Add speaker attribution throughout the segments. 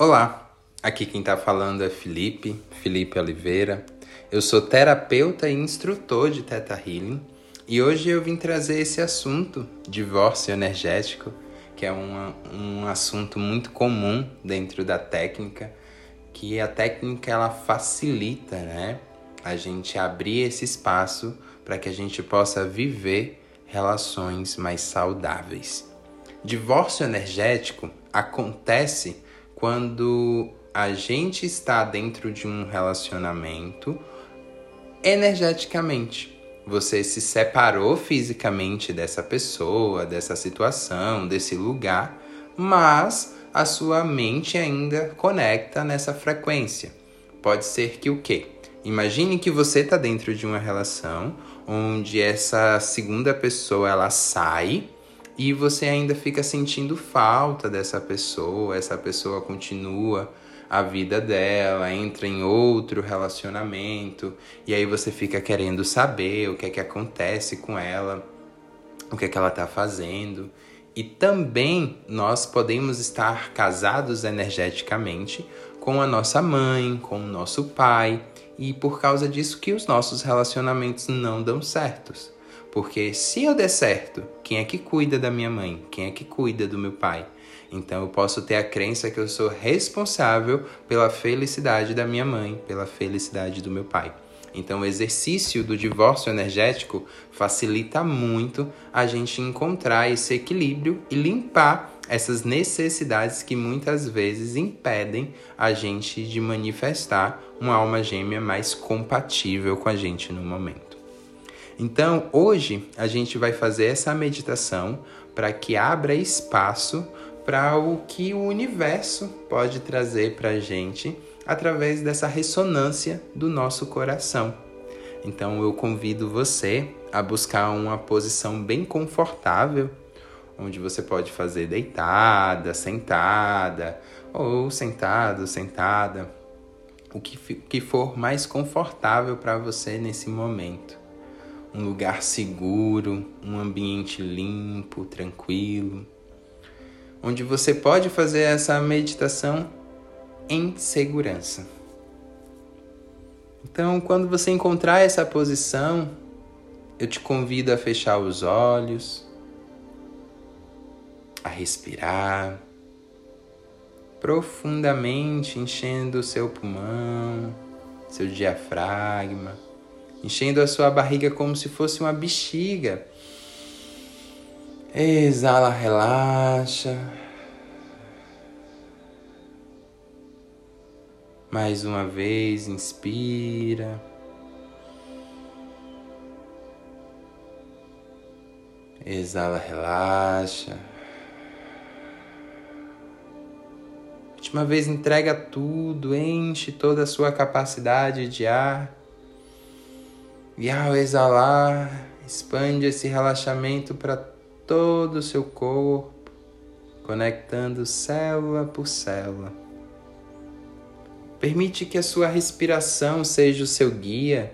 Speaker 1: Olá, aqui quem está falando é Felipe, Felipe Oliveira. Eu sou terapeuta e instrutor de Theta Healing e hoje eu vim trazer esse assunto, divórcio energético, que é um, um assunto muito comum dentro da técnica, que a técnica ela facilita, né, a gente abrir esse espaço para que a gente possa viver relações mais saudáveis. Divórcio energético acontece quando a gente está dentro de um relacionamento energeticamente. Você se separou fisicamente dessa pessoa, dessa situação, desse lugar, mas a sua mente ainda conecta nessa frequência. Pode ser que o quê? Imagine que você está dentro de uma relação onde essa segunda pessoa ela sai e você ainda fica sentindo falta dessa pessoa, essa pessoa continua a vida dela, entra em outro relacionamento e aí você fica querendo saber o que é que acontece com ela, o que é que ela está fazendo. E também nós podemos estar casados energeticamente com a nossa mãe, com o nosso pai, e por causa disso que os nossos relacionamentos não dão certos. Porque se eu der certo, quem é que cuida da minha mãe? Quem é que cuida do meu pai? Então eu posso ter a crença que eu sou responsável pela felicidade da minha mãe, pela felicidade do meu pai. Então o exercício do divórcio energético facilita muito a gente encontrar esse equilíbrio e limpar essas necessidades que muitas vezes impedem a gente de manifestar uma alma gêmea mais compatível com a gente no momento. Então, hoje a gente vai fazer essa meditação para que abra espaço para o que o universo pode trazer para a gente através dessa ressonância do nosso coração. Então, eu convido você a buscar uma posição bem confortável, onde você pode fazer deitada, sentada, ou sentado, sentada, o que, for mais confortável para você nesse momento um lugar seguro, um ambiente limpo, tranquilo, onde você pode fazer essa meditação em segurança. Então, quando você encontrar essa posição, eu te convido a fechar os olhos, a respirar profundamente, enchendo o seu pulmão, seu diafragma enchendo a sua barriga como se fosse uma bexiga. Exala, relaxa. Mais uma vez, inspira. Exala, relaxa. Última vez, entrega tudo, enche toda a sua capacidade de ar. E ao exalar, expande esse relaxamento para todo o seu corpo, conectando célula por célula. Permite que a sua respiração seja o seu guia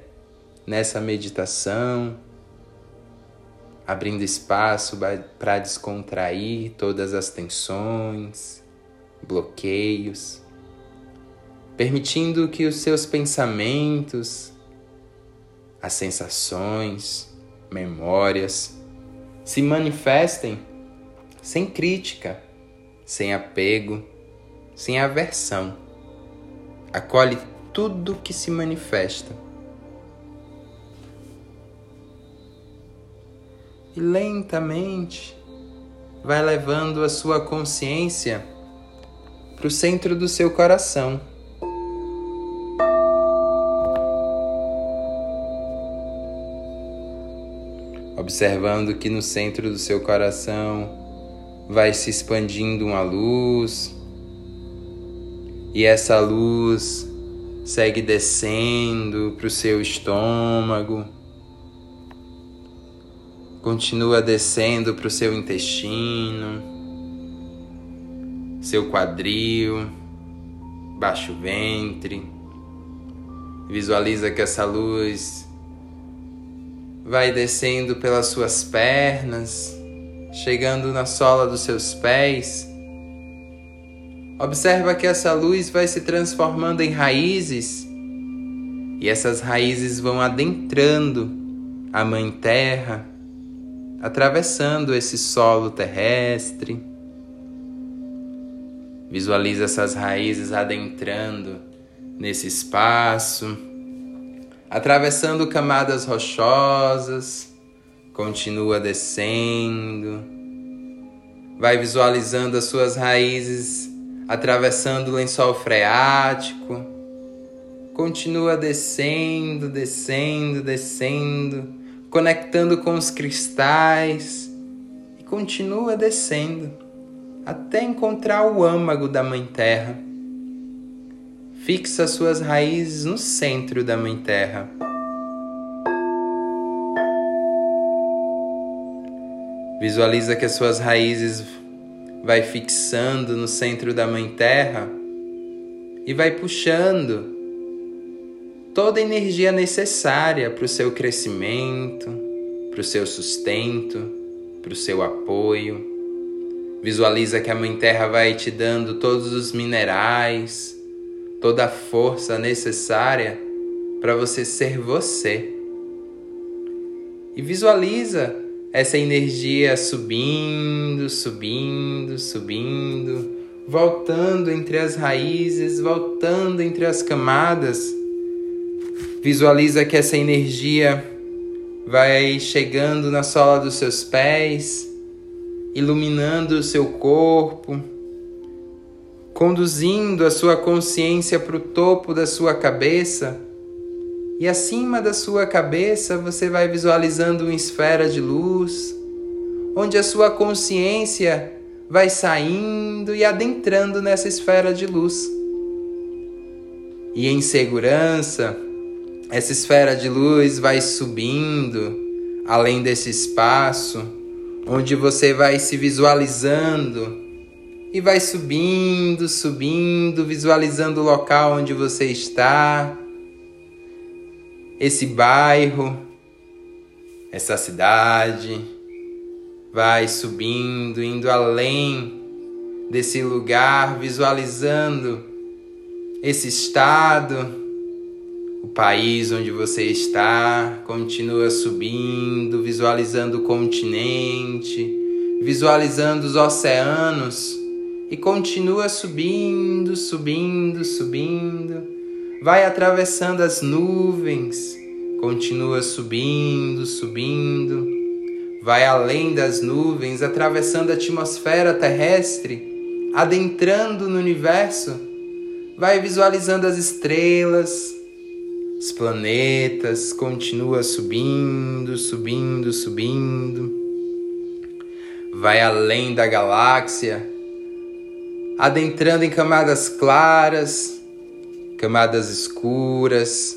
Speaker 1: nessa meditação, abrindo espaço para descontrair todas as tensões, bloqueios, permitindo que os seus pensamentos as sensações, memórias se manifestem sem crítica, sem apego, sem aversão. Acolhe tudo que se manifesta. E lentamente vai levando a sua consciência para o centro do seu coração. Observando que no centro do seu coração vai se expandindo uma luz, e essa luz segue descendo para o seu estômago, continua descendo para o seu intestino, seu quadril, baixo ventre. Visualiza que essa luz vai descendo pelas suas pernas, chegando na sola dos seus pés, Observa que essa luz vai se transformando em raízes e essas raízes vão adentrando a Mãe Terra, atravessando esse solo terrestre. Visualiza essas raízes adentrando nesse espaço, atravessando camadas rochosas, continua descendo. Vai visualizando as suas raízes atravessando o lençol freático. Continua descendo, descendo, descendo, conectando com os cristais e continua descendo até encontrar o âmago da Mãe Terra. Fixa suas raízes no centro da Mãe Terra. Visualiza que as suas raízes vai fixando no centro da Mãe Terra e vai puxando toda a energia necessária para o seu crescimento, para o seu sustento, para o seu apoio. Visualiza que a Mãe Terra vai te dando todos os minerais, toda a força necessária para você ser você. E visualiza essa energia subindo, subindo, subindo, voltando entre as raízes, voltando entre as camadas. Visualiza que essa energia vai chegando na sola dos seus pés, iluminando o seu corpo, conduzindo a sua consciência para o topo da sua cabeça e acima da sua cabeça você vai visualizando uma esfera de luz, onde a sua consciência vai saindo e adentrando nessa esfera de luz. E em segurança, essa esfera de luz vai subindo além desse espaço, onde você vai se visualizando e vai subindo, subindo, visualizando o local onde você está. Esse bairro, essa cidade, vai subindo, indo além desse lugar, visualizando esse estado, o país onde você está, continua subindo, visualizando o continente, visualizando os oceanos e continua subindo, subindo, subindo. Vai atravessando as nuvens, continua subindo, subindo, vai além das nuvens, atravessando a atmosfera terrestre, adentrando no universo, vai visualizando as estrelas, os planetas, continua subindo, subindo, subindo, vai além da galáxia, adentrando em camadas claras, camadas escuras,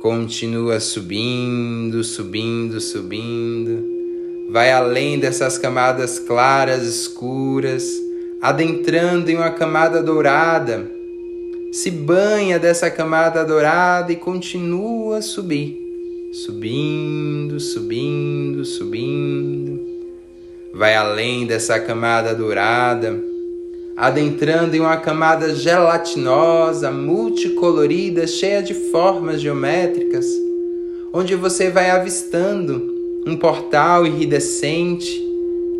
Speaker 1: continua subindo, subindo, subindo, vai além dessas camadas claras, escuras, adentrando em uma camada dourada, se banha dessa camada dourada e continua a subir, subindo, subindo, subindo, vai além dessa camada dourada adentrando em uma camada gelatinosa, multicolorida, cheia de formas geométricas, onde você vai avistando um portal iridescente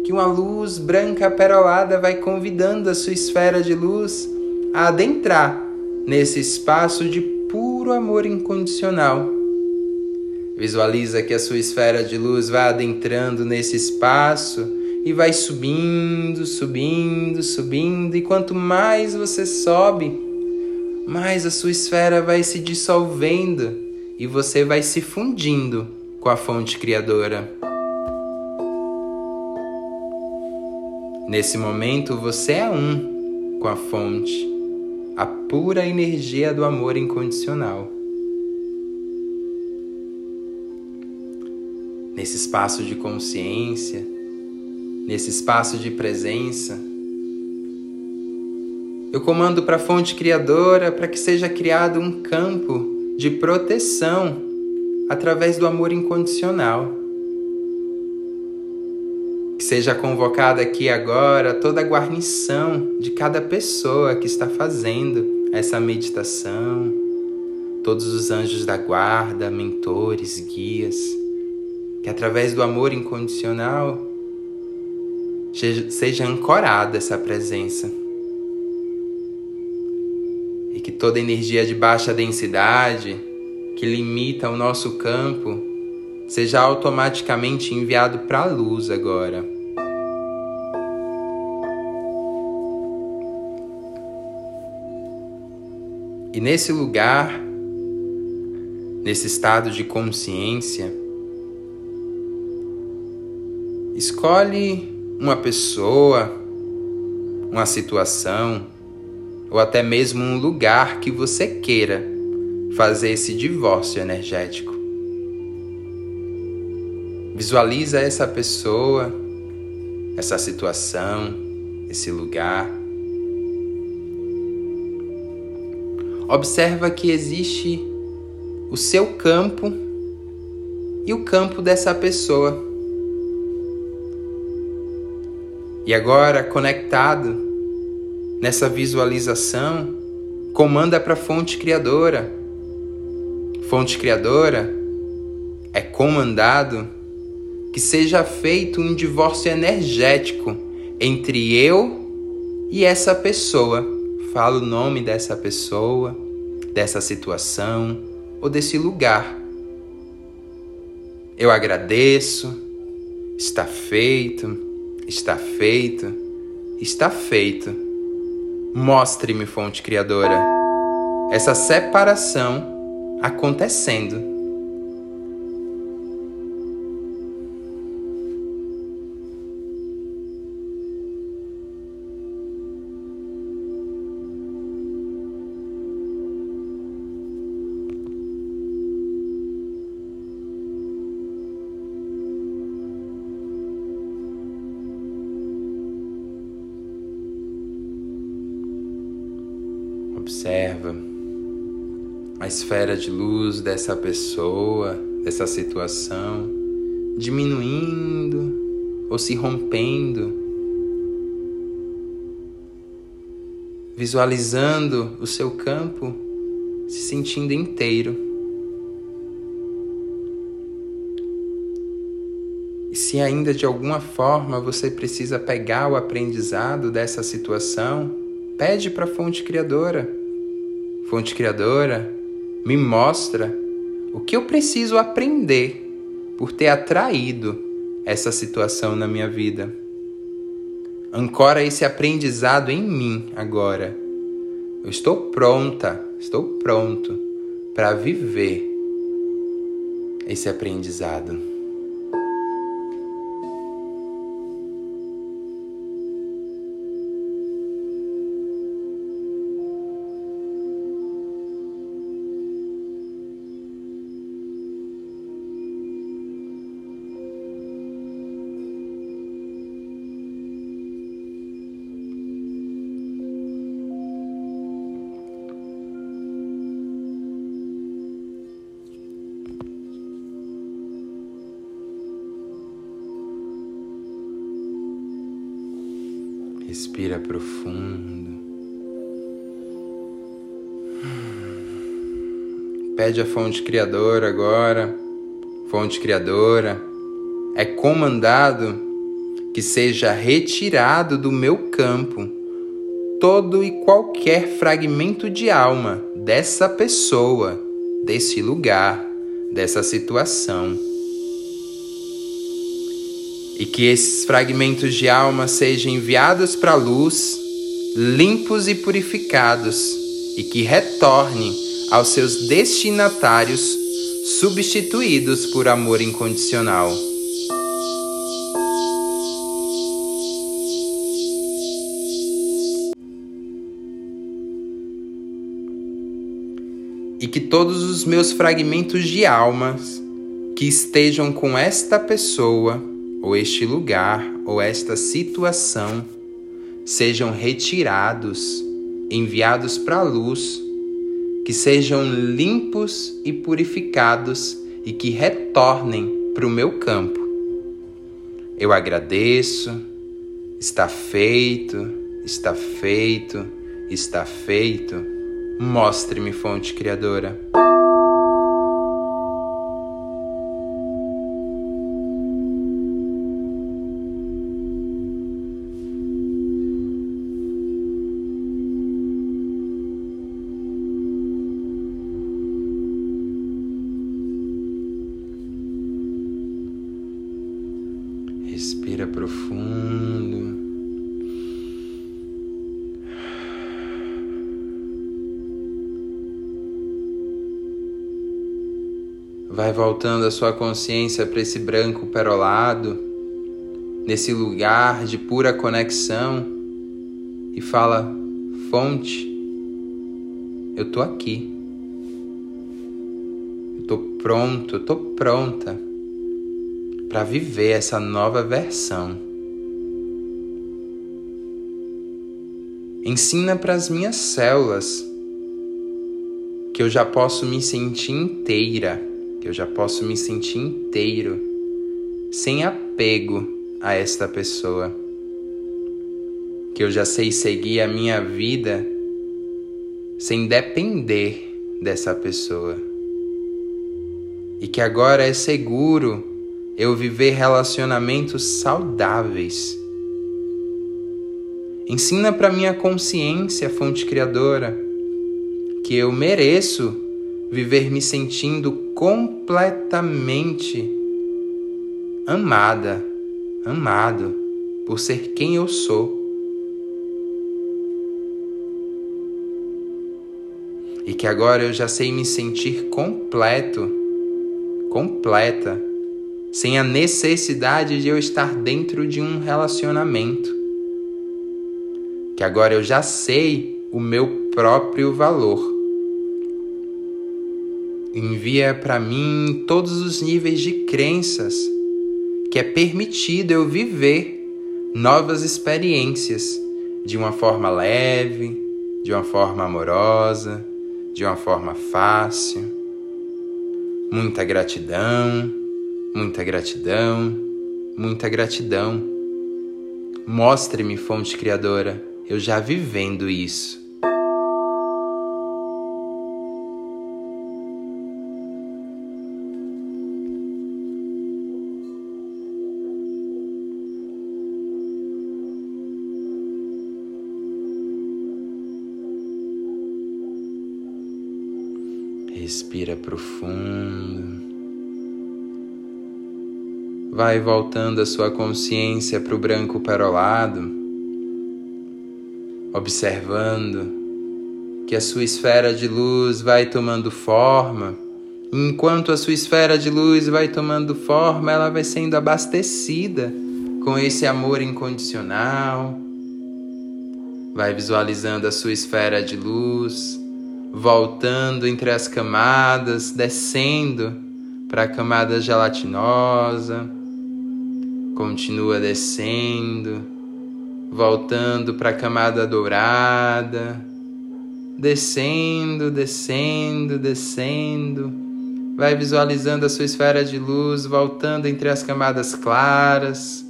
Speaker 1: que uma luz branca perolada vai convidando a sua esfera de luz a adentrar nesse espaço de puro amor incondicional. Visualiza que a sua esfera de luz vai adentrando nesse espaço e vai subindo, subindo, subindo, e quanto mais você sobe, mais a sua esfera vai se dissolvendo e você vai se fundindo com a fonte criadora. Nesse momento você é um com a fonte, a pura energia do amor incondicional. Nesse espaço de consciência, nesse espaço de presença. Eu comando para a fonte criadora para que seja criado um campo de proteção através do amor incondicional. Que seja convocada aqui agora toda a guarnição de cada pessoa que está fazendo essa meditação, todos os anjos da guarda, mentores, guias, que através do amor incondicional seja ancorada essa presença. E que toda energia de baixa densidade que limita o nosso campo seja automaticamente enviado para a luz agora. E nesse lugar, nesse estado de consciência, escolhe uma pessoa, uma situação ou até mesmo um lugar que você queira fazer esse divórcio energético. Visualiza essa pessoa, essa situação, esse lugar. Observa que existe o seu campo e o campo dessa pessoa. E agora, conectado nessa visualização, comanda para a fonte criadora. Fonte criadora é comandado que seja feito um divórcio energético entre eu e essa pessoa. Fala o nome dessa pessoa, dessa situação ou desse lugar. Eu agradeço, está feito Está feito, está feito. Mostre-me, fonte criadora, essa separação acontecendo. Observa a esfera de luz dessa pessoa, dessa situação, diminuindo ou se rompendo, visualizando o seu campo se sentindo inteiro. E se ainda de alguma forma você precisa pegar o aprendizado dessa situação, Pede para a fonte criadora. Fonte criadora, me mostra o que eu preciso aprender por ter atraído essa situação na minha vida. Ancora esse aprendizado em mim agora. Eu estou pronta, estou pronto para viver esse aprendizado. Respira profundo. Pede a fonte criadora agora. Fonte criadora, é comandado que seja retirado do meu campo todo e qualquer fragmento de alma dessa pessoa, desse lugar, dessa situação e que esses fragmentos de alma sejam enviados para a luz, limpos e purificados, e que retornem aos seus destinatários, substituídos por amor incondicional. E que todos os meus fragmentos de almas que estejam com esta pessoa ou este lugar ou esta situação sejam retirados, enviados para a luz, que sejam limpos e purificados e que retornem para o meu campo. Eu agradeço. Está feito, está feito, está feito. Mostre-me, fonte criadora. Respira profundo. Vai voltando a sua consciência para esse branco perolado, nesse lugar de pura conexão, e fala: Fonte, eu tô aqui. Eu tô pronto, eu tô pronta para viver essa nova versão. Ensina para as minhas células que eu já posso me sentir inteira, que eu já posso me sentir inteiro, sem apego a esta pessoa. Que eu já sei seguir a minha vida sem depender dessa pessoa. E que agora é seguro eu viver relacionamentos saudáveis. Ensina para minha consciência, fonte criadora, que eu mereço viver me sentindo completamente amada, amado por ser quem eu sou. E que agora eu já sei me sentir completo, completa sem a necessidade de eu estar dentro de um relacionamento. Que agora eu já sei o meu próprio valor. Envia para mim todos os níveis de crenças que é permitido eu viver novas experiências de uma forma leve, de uma forma amorosa, de uma forma fácil. Muita gratidão Muita gratidão, muita gratidão. Mostre-me, fonte criadora, eu já vivendo isso. Respira profundo. Vai voltando a sua consciência para o branco perolado, observando que a sua esfera de luz vai tomando forma. Enquanto a sua esfera de luz vai tomando forma, ela vai sendo abastecida com esse amor incondicional. Vai visualizando a sua esfera de luz, voltando entre as camadas, descendo para a camada gelatinosa Continua descendo, voltando para a camada dourada, descendo, descendo, descendo. Vai visualizando a sua esfera de luz voltando entre as camadas claras,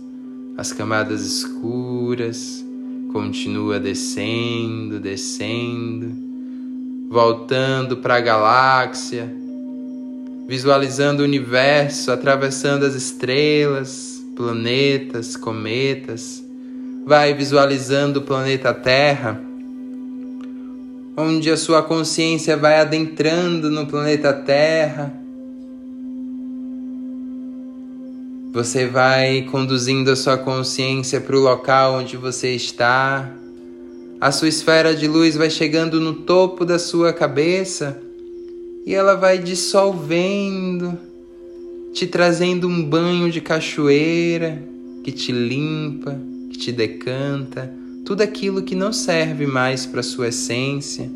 Speaker 1: as camadas escuras. Continua descendo, descendo, voltando para a galáxia, visualizando o universo, atravessando as estrelas, planetas, cometas, vai visualizando o planeta Terra, onde a sua consciência vai adentrando no planeta Terra. Você vai conduzindo a sua consciência para o local onde você está. A sua esfera de luz vai chegando no topo da sua cabeça e ela vai dissolvendo te trazendo um banho de cachoeira que te limpa, que te decanta, tudo aquilo que não serve mais para sua essência.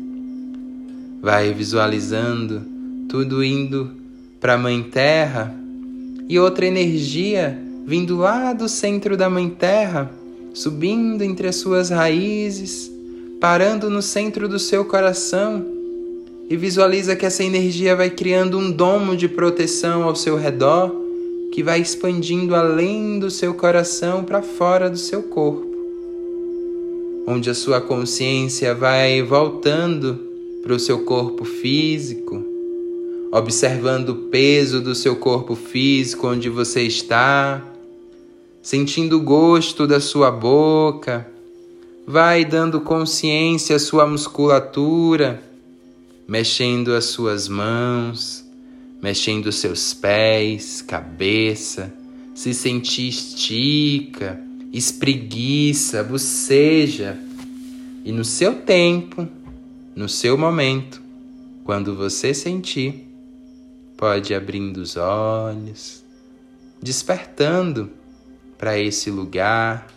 Speaker 1: Vai visualizando tudo indo para a Mãe Terra e outra energia vindo lá do centro da Mãe Terra, subindo entre as suas raízes, parando no centro do seu coração e visualiza que essa energia vai criando um domo de proteção ao seu redor, que vai expandindo além do seu coração para fora do seu corpo, onde a sua consciência vai voltando para o seu corpo físico, observando o peso do seu corpo físico onde você está, sentindo o gosto da sua boca, vai dando consciência à sua musculatura, mexendo as suas mãos, mexendo seus pés, cabeça, se sentir estica, espreguiça, boceja. E no seu tempo, no seu momento, quando você sentir, pode abrindo os olhos, despertando para esse lugar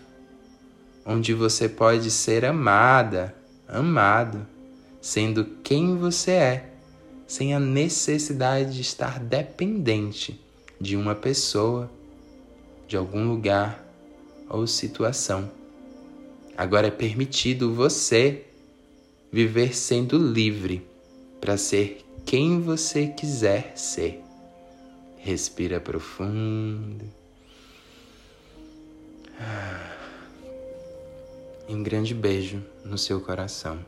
Speaker 1: onde você pode ser amada, amado, sendo quem você é, sem a necessidade de estar dependente de uma pessoa, de algum lugar ou situação. Agora é permitido você viver sendo livre para ser quem você quiser ser. Respira profundo. E um grande beijo no seu coração.